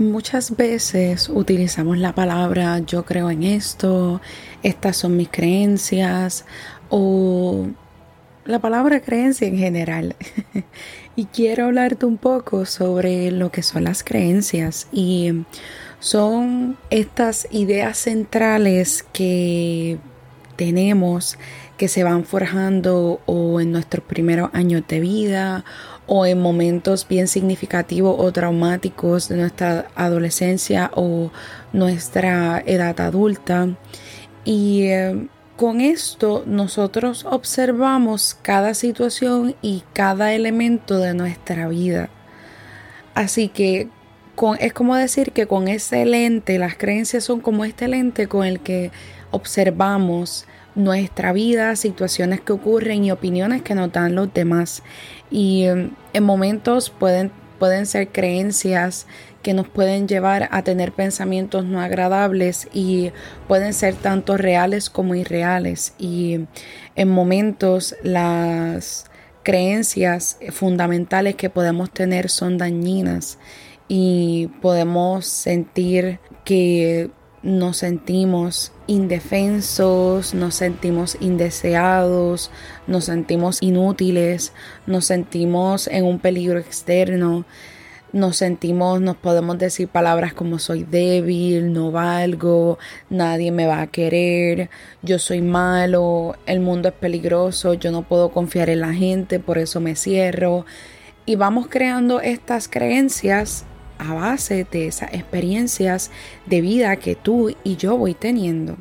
Muchas veces utilizamos la palabra yo creo en esto, estas son mis creencias o la palabra creencia en general. y quiero hablarte un poco sobre lo que son las creencias y son estas ideas centrales que tenemos que se van forjando o en nuestros primeros años de vida o en momentos bien significativos o traumáticos de nuestra adolescencia o nuestra edad adulta. Y eh, con esto nosotros observamos cada situación y cada elemento de nuestra vida. Así que es como decir que con ese lente, las creencias son como este lente con el que observamos nuestra vida, situaciones que ocurren y opiniones que nos dan los demás. Y em, en momentos pueden, pueden ser creencias que nos pueden llevar a tener pensamientos no agradables y pueden ser tanto reales como irreales. Y en momentos las creencias fundamentales que podemos tener son dañinas y podemos sentir que nos sentimos indefensos, nos sentimos indeseados, nos sentimos inútiles, nos sentimos en un peligro externo, nos sentimos, nos podemos decir palabras como soy débil, no valgo, nadie me va a querer, yo soy malo, el mundo es peligroso, yo no puedo confiar en la gente, por eso me cierro. Y vamos creando estas creencias a base de esas experiencias de vida que tú y yo voy teniendo.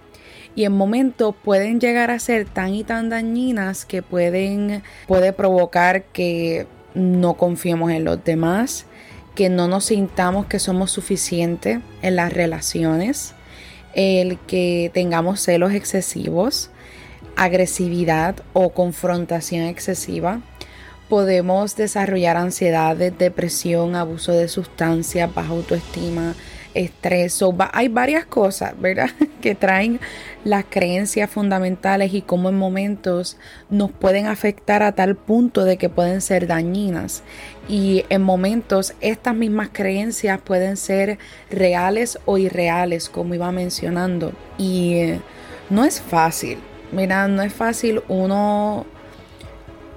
Y en momentos pueden llegar a ser tan y tan dañinas que pueden puede provocar que no confiemos en los demás, que no nos sintamos que somos suficientes en las relaciones, el que tengamos celos excesivos, agresividad o confrontación excesiva, podemos desarrollar ansiedad, depresión, abuso de sustancias, baja autoestima, estrés. hay varias cosas, ¿verdad? que traen las creencias fundamentales y cómo en momentos nos pueden afectar a tal punto de que pueden ser dañinas. Y en momentos estas mismas creencias pueden ser reales o irreales, como iba mencionando. Y eh, no es fácil. Mira, no es fácil uno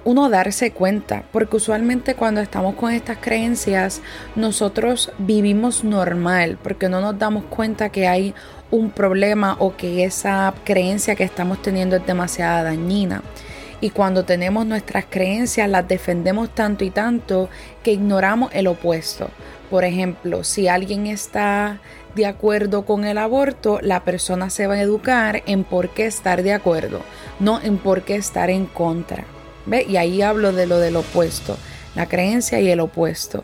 uno darse cuenta, porque usualmente cuando estamos con estas creencias, nosotros vivimos normal, porque no nos damos cuenta que hay un problema o que esa creencia que estamos teniendo es demasiado dañina. Y cuando tenemos nuestras creencias, las defendemos tanto y tanto que ignoramos el opuesto. Por ejemplo, si alguien está de acuerdo con el aborto, la persona se va a educar en por qué estar de acuerdo, no en por qué estar en contra. Y ahí hablo de lo del opuesto, la creencia y el opuesto.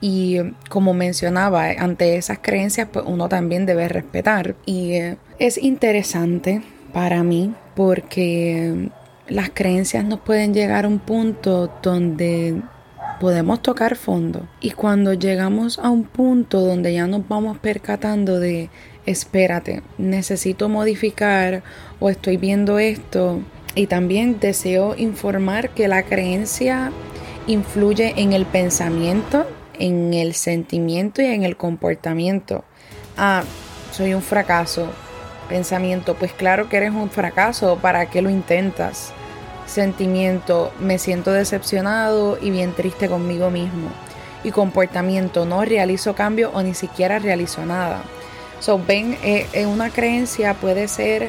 Y como mencionaba, ante esas creencias, pues uno también debe respetar. Y eh, es interesante para mí porque las creencias nos pueden llegar a un punto donde podemos tocar fondo. Y cuando llegamos a un punto donde ya nos vamos percatando de, espérate, necesito modificar o estoy viendo esto, y también deseo informar que la creencia influye en el pensamiento, en el sentimiento y en el comportamiento. Ah, soy un fracaso. Pensamiento, pues claro que eres un fracaso, ¿para qué lo intentas? Sentimiento, me siento decepcionado y bien triste conmigo mismo. Y comportamiento, no realizo cambio o ni siquiera realizo nada. So, ven, eh, eh, una creencia puede ser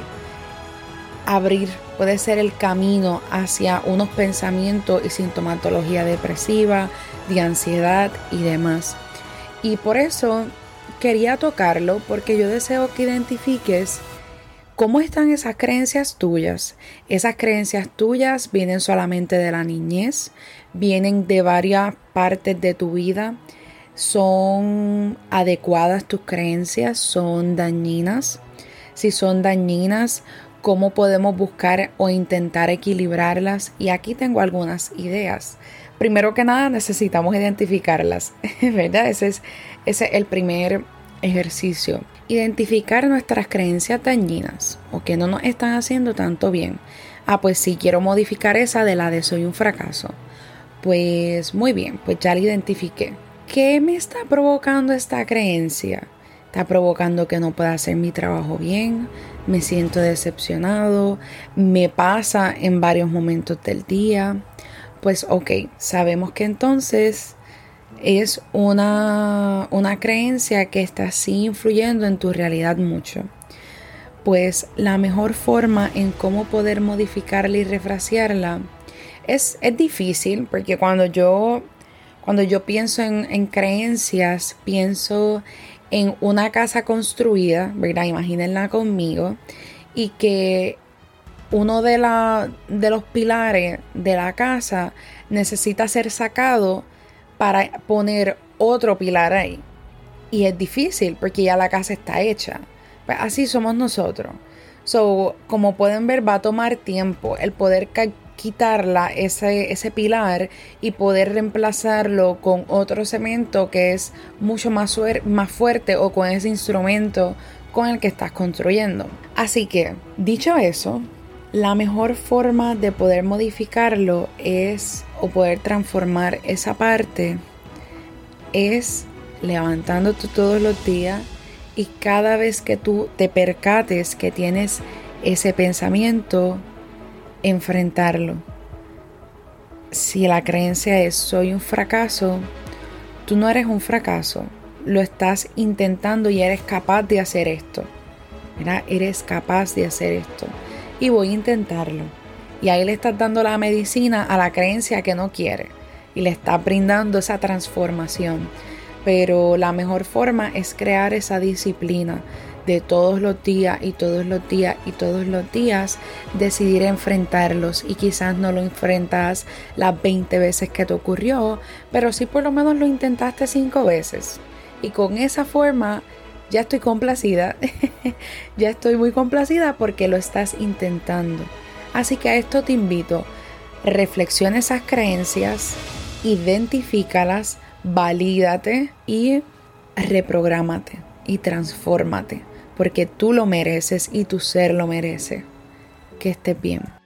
abrir, puede ser el camino hacia unos pensamientos y sintomatología depresiva, de ansiedad y demás. Y por eso quería tocarlo porque yo deseo que identifiques cómo están esas creencias tuyas. Esas creencias tuyas vienen solamente de la niñez, vienen de varias partes de tu vida. ¿Son adecuadas tus creencias? ¿Son dañinas? Si son dañinas, cómo podemos buscar o intentar equilibrarlas y aquí tengo algunas ideas. Primero que nada necesitamos identificarlas, ¿verdad? Ese es, ese es el primer ejercicio. Identificar nuestras creencias dañinas o que no nos están haciendo tanto bien. Ah, pues sí, quiero modificar esa de la de soy un fracaso. Pues muy bien, pues ya la identifiqué. ¿qué me está provocando esta creencia? Está provocando que no pueda hacer mi trabajo bien, me siento decepcionado, me pasa en varios momentos del día. Pues ok, sabemos que entonces es una, una creencia que está así influyendo en tu realidad mucho. Pues la mejor forma en cómo poder modificarla y refrasearla es, es difícil porque cuando yo, cuando yo pienso en, en creencias, pienso en una casa construida, ¿verdad? Imagínenla conmigo, y que uno de, la, de los pilares de la casa necesita ser sacado para poner otro pilar ahí. Y es difícil porque ya la casa está hecha. Pues así somos nosotros. So, como pueden ver, va a tomar tiempo el poder quitarla, ese, ese pilar, y poder reemplazarlo con otro cemento que es mucho más, más fuerte o con ese instrumento con el que estás construyendo. Así que, dicho eso, la mejor forma de poder modificarlo es o poder transformar esa parte es levantándote todos los días y cada vez que tú te percates que tienes ese pensamiento, enfrentarlo. Si la creencia es soy un fracaso, tú no eres un fracaso, lo estás intentando y eres capaz de hacer esto. Eres capaz de hacer esto y voy a intentarlo. Y ahí le estás dando la medicina a la creencia que no quiere y le estás brindando esa transformación. Pero la mejor forma es crear esa disciplina de todos los días y todos los días y todos los días decidir enfrentarlos y quizás no lo enfrentas las 20 veces que te ocurrió, pero sí por lo menos lo intentaste 5 veces. Y con esa forma ya estoy complacida, ya estoy muy complacida porque lo estás intentando. Así que a esto te invito, reflexiona esas creencias, identifícalas, valídate y reprográmate y transfórmate, porque tú lo mereces y tu ser lo merece. Que estés bien.